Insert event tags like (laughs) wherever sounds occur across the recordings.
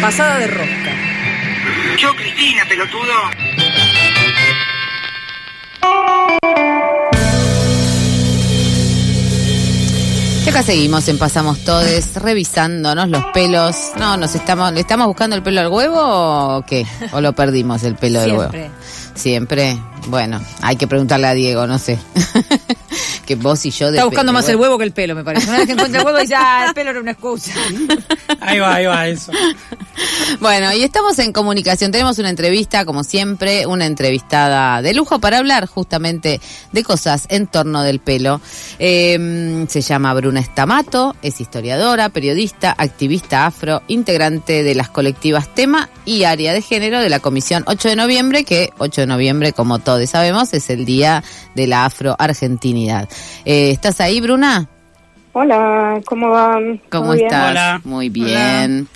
Pasada de rosca. Yo, Cristina, pelotudo. Y acá seguimos en Pasamos Todes, revisándonos los pelos. No, nos estamos, ¿le estamos buscando el pelo al huevo o qué? ¿O lo perdimos el pelo del huevo? Siempre. Siempre. Bueno, hay que preguntarle a Diego, no sé. Que vos y yo de Está buscando más el huevo que el pelo, me parece. Una vez que encuentra el huevo dice, ah, el pelo era una excusa. (laughs) Ahí va, ahí va, eso. Bueno, y estamos en comunicación. Tenemos una entrevista, como siempre, una entrevistada de lujo para hablar justamente de cosas en torno del pelo. Eh, se llama Bruna Estamato, es historiadora, periodista, activista afro, integrante de las colectivas Tema y Área de Género de la Comisión 8 de Noviembre, que 8 de noviembre, como todos sabemos, es el Día de la Afro-Argentinidad. Eh, ¿Estás ahí, Bruna? Hola, ¿cómo van? ¿Cómo Muy bien. estás? Hola. Muy bien.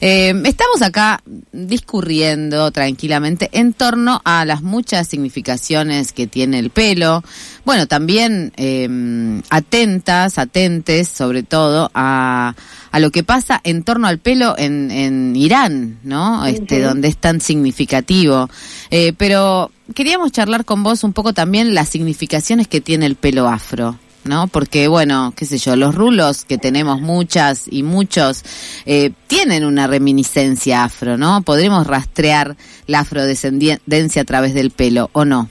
Eh, estamos acá discurriendo tranquilamente en torno a las muchas significaciones que tiene el pelo. Bueno, también eh, atentas, atentes sobre todo a, a lo que pasa en torno al pelo en, en Irán, ¿no? Este, donde es tan significativo. Eh, pero queríamos charlar con vos un poco también las significaciones que tiene el pelo afro. ¿no? Porque, bueno, qué sé yo, los rulos que tenemos muchas y muchos eh, tienen una reminiscencia afro, ¿no? Podremos rastrear la afrodescendencia a través del pelo, ¿o no?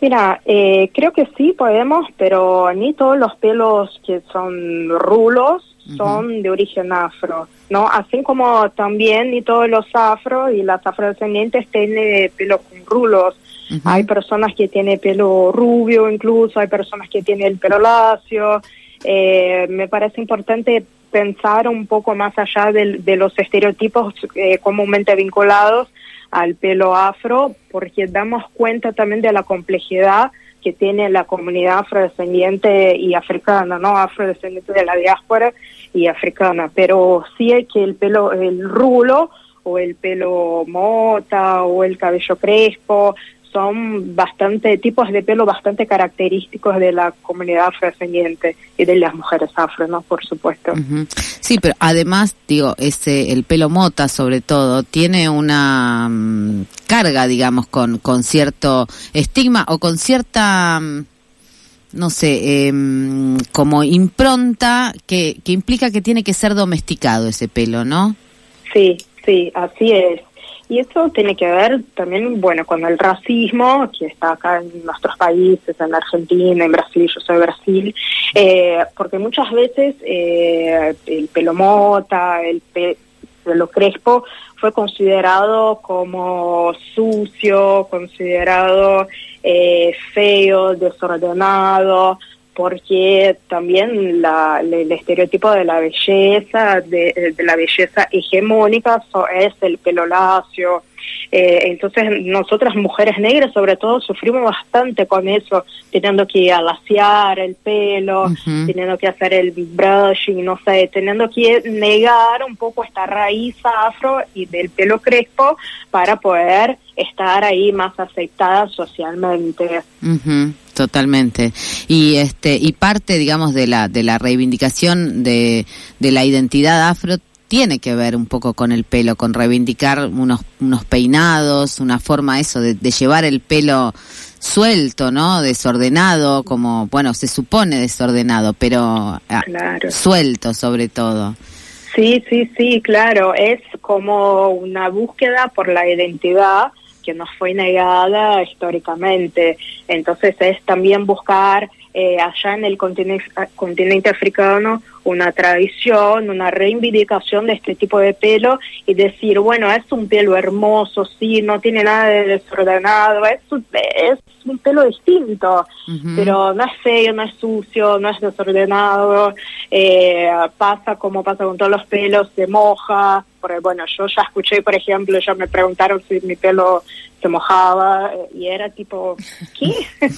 Mira, eh, creo que sí podemos, pero ni todos los pelos que son rulos son de origen afro, ¿no? Así como también ni todos los afro y las afrodescendientes tienen pelo con rulos. Hay personas que tienen pelo rubio incluso, hay personas que tienen el pelo lacio. Eh, me parece importante pensar un poco más allá del- de, los estereotipos eh, comúnmente vinculados al pelo afro, porque damos cuenta también de la complejidad que tiene la comunidad afrodescendiente y africana, ¿no? Afrodescendiente de la diáspora y africana. Pero sí hay que el pelo, el rulo o el pelo mota o el cabello crespo son bastante tipos de pelo bastante característicos de la comunidad afrodescendiente y de las mujeres afro, ¿no? Por supuesto. Sí, pero además, digo, ese, el pelo mota sobre todo, tiene una mm, carga, digamos, con, con cierto estigma o con cierta, mm, no sé, em, como impronta que, que implica que tiene que ser domesticado ese pelo, ¿no? Sí, sí, así es. Y eso tiene que ver también, bueno, con el racismo que está acá en nuestros países, en Argentina, en Brasil, yo soy de Brasil, eh, porque muchas veces eh, el pelo mota, el pe- pelo crespo fue considerado como sucio, considerado eh, feo, desordenado, porque también la, el estereotipo de la belleza, de, de la belleza hegemónica so- es el pelo lacio. Eh, entonces nosotras mujeres negras sobre todo sufrimos bastante con eso, teniendo que alaciar el pelo, teniendo que hacer el brushing, no sé, teniendo que negar un poco esta raíz afro y del pelo crespo para poder estar ahí más aceptada socialmente. Totalmente. Y este y parte, digamos, de la de la reivindicación de, de la identidad afro tiene que ver un poco con el pelo, con reivindicar unos unos peinados, una forma eso de, de llevar el pelo suelto, ¿no? Desordenado, como bueno, se supone desordenado, pero ah, Claro. suelto sobre todo. Sí, sí, sí, claro. Es como una búsqueda por la identidad que nos fue negada históricamente. Entonces es también buscar eh, allá en el continente, continente africano una tradición, una reivindicación de este tipo de pelo y decir, bueno, es un pelo hermoso, sí, no tiene nada de desordenado, es un, es un pelo distinto, pero no es feo, no es sucio, no es desordenado, eh, pasa como pasa con todos los pelos, se moja, porque bueno, yo ya escuché, por ejemplo, ya me preguntaron si mi pelo se mojaba eh, y era tipo, ¿qué? (laughs)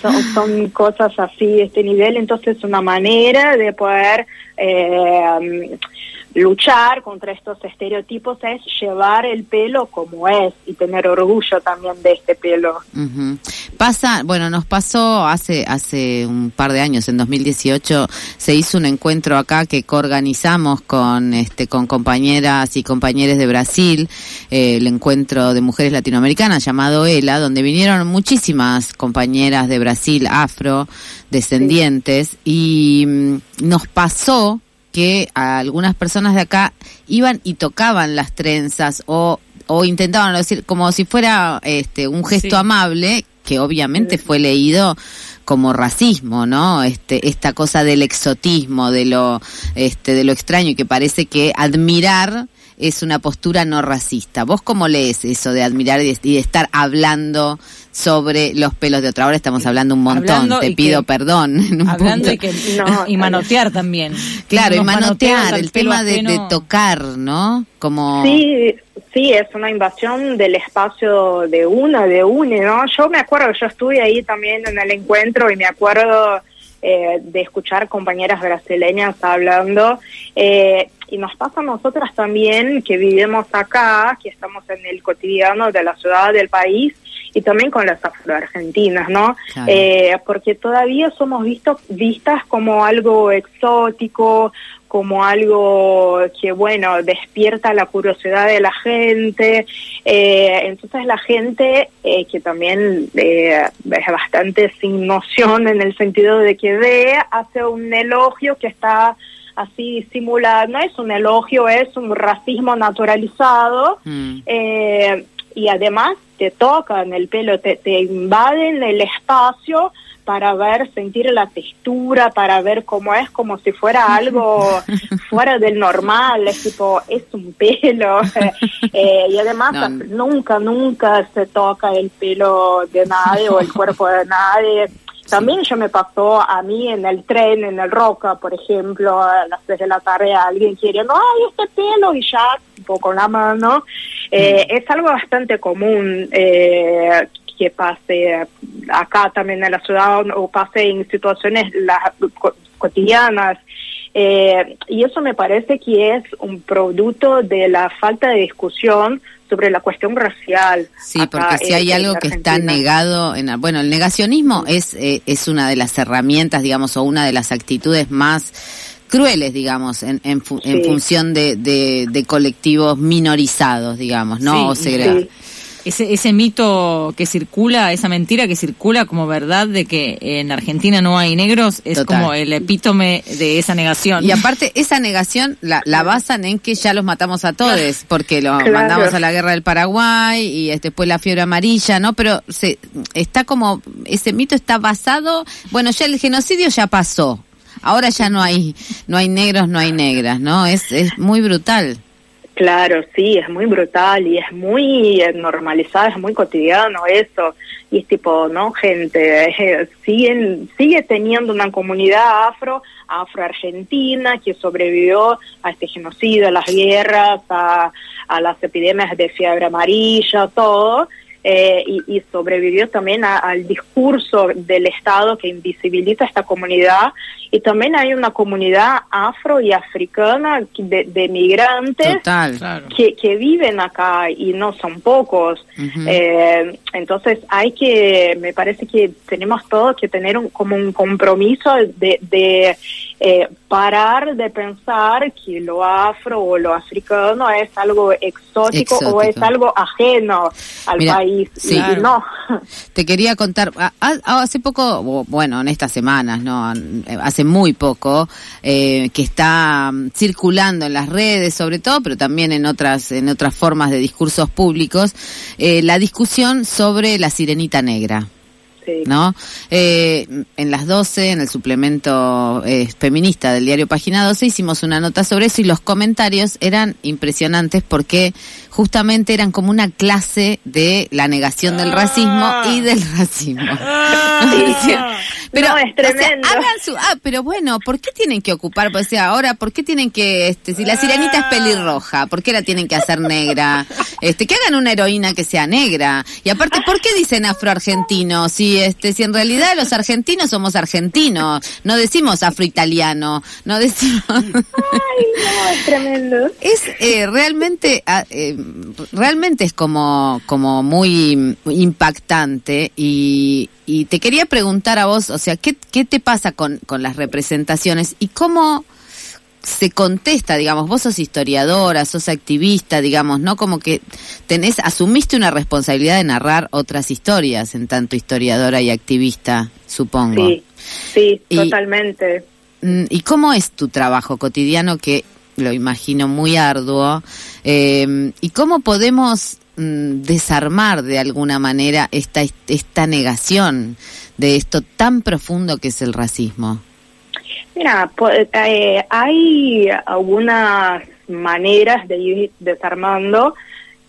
son, son cosas así, este nivel, entonces una manera de poder eh, luchar contra estos estereotipos es llevar el pelo como es y tener orgullo también de este pelo. Ujú. Pasa, bueno, nos pasó hace hace un par de años, en 2018, se hizo un encuentro acá que coorganizamos con este con compañeras y compañeros de Brasil, eh, el encuentro de mujeres latinoamericanas llamado ELA, donde vinieron muchísimas compañeras de Brasil, afro, descendientes, y mm, nos pasó que a algunas personas de acá iban y tocaban las trenzas o, o intentaban decir como si fuera este un gesto Sí. amable que obviamente fue leído como racismo, ¿no? Este esta cosa del exotismo, de lo este de lo extraño y que parece que admirar es una postura no racista. ¿Vos cómo lees eso de admirar y de, y de estar hablando sobre los pelos de otra? Ahora estamos hablando un montón, Hablando te pido que- perdón. en un Hablando punto. y, que, No, (laughs) y manotear también. Claro, y manotear, el tema de, de tocar, ¿no? Como... Sí, sí, es una invasión del espacio de una, de une, ¿no? Yo me acuerdo, yo estuve ahí también en el encuentro y me acuerdo eh, de escuchar compañeras brasileñas hablando. eh, y nos pasa a nosotras también que vivimos acá, que estamos en el cotidiano de la ciudad, del país, y también con las afroargentinas, ¿no? Claro. Eh, porque todavía somos visto, vistas como algo exótico, como algo que, bueno, despierta la curiosidad de la gente. Eh, entonces la gente, eh, que también eh, es bastante sin noción en el sentido de que ve, hace un elogio que está así simulado, no es un elogio, es un racismo naturalizado. Mm. Eh, y además te tocan el pelo, te, te invaden el espacio para ver, sentir la textura, para ver cómo es, como si fuera (laughs) algo fuera del normal, es tipo, es un pelo. (laughs) Eh, y además No. nunca, nunca se toca el pelo de nadie o el cuerpo de nadie. También yo me pasó a mí en el tren, en el Roca, por ejemplo, a las 3 de la tarde alguien queriendo, ay, este pelo, y ya, tipo con la mano. Eh, Es algo bastante común eh, que pase acá también en la ciudad o pase en situaciones la- co- cotidianas. Eh, y eso me parece que es un producto de la falta de discusión sobre la cuestión racial. Sí, porque si en- hay algo que está negado, en, bueno, el negacionismo es, eh, es una de las herramientas, digamos, o una de las actitudes más crueles, digamos, en, en, fu- en función de, de, de colectivos minorizados, digamos, ¿no? Sí, o segregados. Sí. Ese, ese mito que circula, esa mentira que circula como verdad de que en Argentina no hay negros, es Total. como el epítome de esa negación. Y aparte, esa negación la, la basan en que ya los matamos a todos, porque lo Claro. mandamos a la guerra del Paraguay y después la fiebre amarilla, ¿no? Pero se, está como, ese mito está basado, bueno, ya el genocidio ya pasó. Ahora ya no hay, no hay negros, no hay negras, ¿no? Es, es muy brutal. Claro, sí, es muy brutal y es muy eh, normalizado, es muy cotidiano eso. Y es tipo, no, gente, eh, siguen, sigue teniendo una comunidad afro, afro-argentina, que sobrevivió a este genocidio, a las guerras, a, a las epidemias de fiebre amarilla, todo. Eh, y, y sobrevivió también a- al discurso del Estado que invisibiliza a esta comunidad. Y también hay una comunidad afro y africana de, de migrantes Total. Claro. que, que viven acá y no son pocos. Eh, entonces hay que, me parece que tenemos todos que tener un, como un compromiso de, de eh, parar de pensar que lo afro o lo africano es algo exótico, o es algo ajeno al Mira, país. sí. Y no. Te quería contar, a- a- hace poco, bueno, en estas semanas, no, hace muy poco, eh, que está mm, circulando en las redes, sobre todo, pero también en otras, en otras formas de discursos públicos, eh, la discusión sobre la sirenita negra. Sí. ¿no? Eh, en las 12, en el suplemento eh, feminista del diario Página 12, hicimos una nota sobre eso y los comentarios eran impresionantes porque justamente eran como una clase de la negación del racismo y del (laughs) racismo. (laughs) Decía, Pero, No, es o sea, tremendo. hagan su, ah, pero bueno, ¿por qué tienen que ocupar? O sea, ahora, ¿por qué tienen que, este, si la sirenita es pelirroja, ¿por qué la tienen que hacer negra? Este, que hagan una heroína que sea negra. Y aparte, ¿por qué dicen afroargentino? Si, este, si en realidad los argentinos somos argentinos, no decimos afroitaliano, no decimos. Ay, no, es tremendo. Es eh, realmente, ah, eh, realmente es como, como muy impactante y, y te quería preguntar a vos, o sea, ¿qué, qué te pasa con, con las representaciones y cómo se contesta, digamos, vos sos historiadora, sos activista, digamos, ¿no? Como que tenés, asumiste una responsabilidad de narrar otras historias en tanto historiadora y activista, supongo. Sí, sí, Y- totalmente. Mm, ¿Y cómo es tu trabajo cotidiano que lo imagino muy arduo? Eh, ¿Y cómo podemos mm, desarmar de alguna manera esta, esta negación de esto tan profundo que es el racismo? Mira, eh, hay algunas maneras de ir desarmando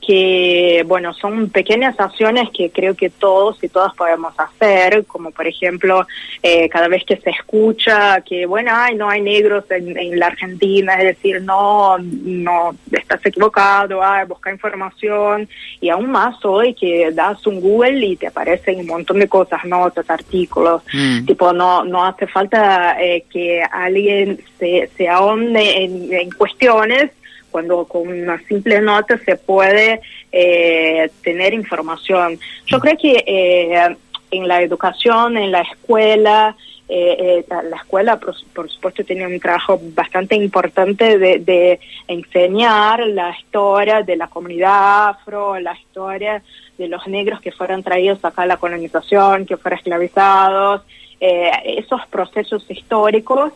que, bueno, son pequeñas acciones que creo que todos y todas podemos hacer, como por ejemplo, eh, cada vez que se escucha que, bueno, ay, no hay negros en, en la Argentina, es decir, no, no, estás equivocado, ay, busca información, y aún más hoy que das un Google y te aparecen un montón de cosas, notas, artículos, Mm. tipo no no hace falta eh, que alguien se, se ahonde en, en cuestiones cuando con una simple nota se puede eh, tener información. Yo creo que eh, en la educación, en la escuela, eh, eh, la- la escuela, por, por supuesto, tiene un trabajo bastante importante de, de enseñar la historia de la comunidad afro, la historia de los negros que fueron traídos acá a la colonización, que fueron esclavizados, eh, esos procesos históricos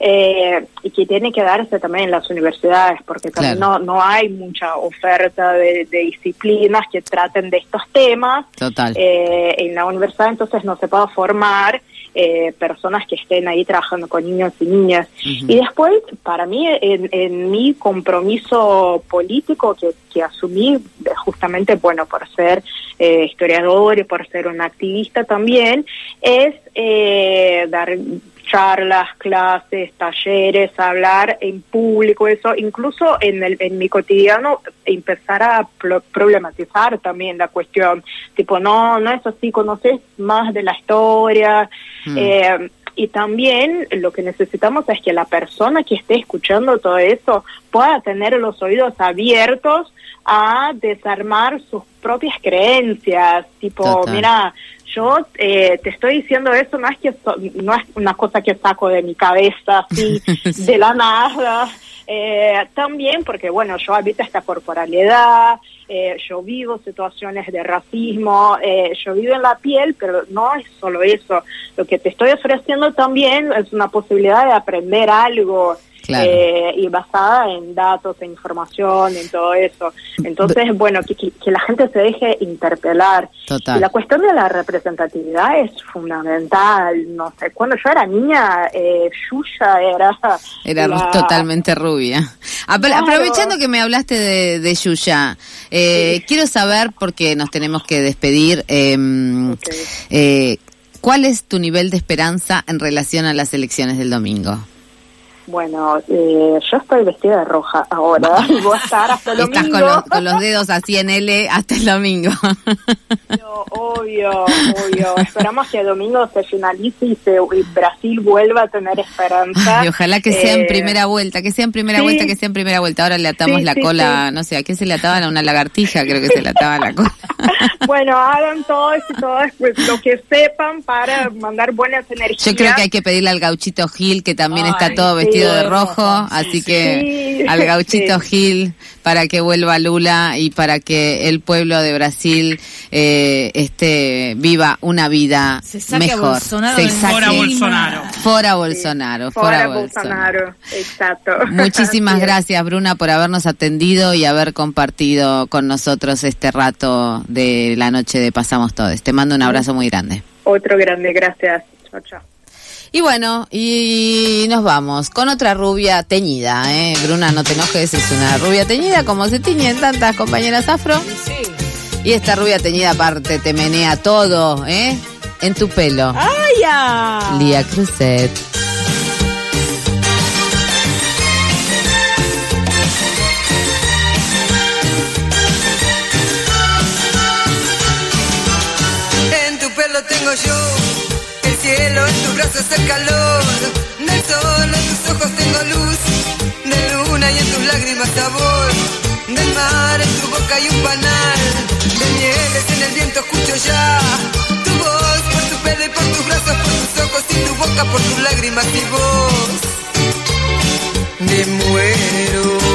eh, y que tiene que darse también en las universidades, porque también Claro. no, no hay mucha oferta de, de disciplinas que traten de estos temas Total. eh, en la universidad, entonces no se puede formar eh, personas que estén ahí trabajando con niños y niñas. Y después, para mí, en, en mi compromiso político que, que asumí, justamente, bueno, por ser eh, historiador y por ser un activista también, es eh, dar charlas, clases, talleres, hablar en público, eso, incluso en, el, en mi cotidiano empezar a pro- problematizar también la cuestión, tipo, no, no es así, conoces más de la historia, Mm. eh, y también lo que necesitamos es que la persona que esté escuchando todo eso pueda tener los oídos abiertos a desarmar sus propias creencias, tipo, Total. mira, yo eh, te estoy diciendo eso, no es que so- no es una cosa que saco de mi cabeza así (laughs) de la nada. Eh, también porque, bueno, yo habito esta corporalidad, eh, yo vivo situaciones de racismo, eh, yo vivo en la piel, pero no es solo eso. Lo que te estoy ofreciendo también es una posibilidad de aprender algo. Claro. eh, y basada en datos, en información, en todo eso. Entonces, bueno, que, la gente se deje interpelar. Total. Y la cuestión de la representatividad es fundamental. No sé, cuando yo era niña, eh, Yuya era... Era la- totalmente rubia. Apro- Claro. Aprovechando que me hablaste de, de Yuya, eh, quiero saber, porque nos tenemos que despedir, eh, Ok. eh, ¿cuál es tu nivel de esperanza en relación a las elecciones del domingo? Bueno, eh, yo estoy vestida de roja ahora y (laughs) voy a estar hasta el Estás domingo. con los, con los dedos así en L hasta el domingo. Obvio, obvio, obvio. (laughs) Esperamos que el domingo se finalice y, se, y Brasil vuelva a tener esperanza. Y ojalá que sea en Eh, primera vuelta, que sea en primera sí. vuelta, que sea en primera vuelta. Ahora le atamos Sí, la sí, cola, no sé, ¿a qué se le ataban? A una lagartija, creo que se le ataba la cola. (laughs) Bueno, hagan todos y todas pues, lo que sepan para mandar buenas energías. Yo creo que hay que pedirle al gauchito Gil, que también está todo sí, vestido de rojo, así que Sí, al gauchito sí. Gil para que vuelva Lula y para que el pueblo de Brasil eh, este, viva una vida Se saque a mejor. Bolsonaro Se de saque- Fora Bolsonaro. Fora Bolsonaro, fora Bolsonaro. Bolsonaro, exacto. Muchísimas (laughs) gracias, Bruna, por habernos atendido y haber compartido con nosotros este rato de la noche de Pasamos Todos. Te mando un abrazo muy grande. Otro grande, gracias. Chao, chao. Y bueno, y nos vamos con otra rubia teñida, ¿eh? Bruna, no te enojes, es una rubia teñida como se tiñen tantas compañeras afro. Y esta rubia teñida aparte te menea todo, ¿eh? En tu pelo. Ay, Lía. Lía Cruzet. Cielo, en tus brazos el calor. Del sol, en tus ojos tengo luz. De luna y en tus lágrimas sabor. Del mar, en tu boca hay un panal. De mieles, en el viento escucho ya tu voz. Por tu pelo y por tus brazos, por tus ojos y tu boca, por tus lágrimas y voz. Me muero.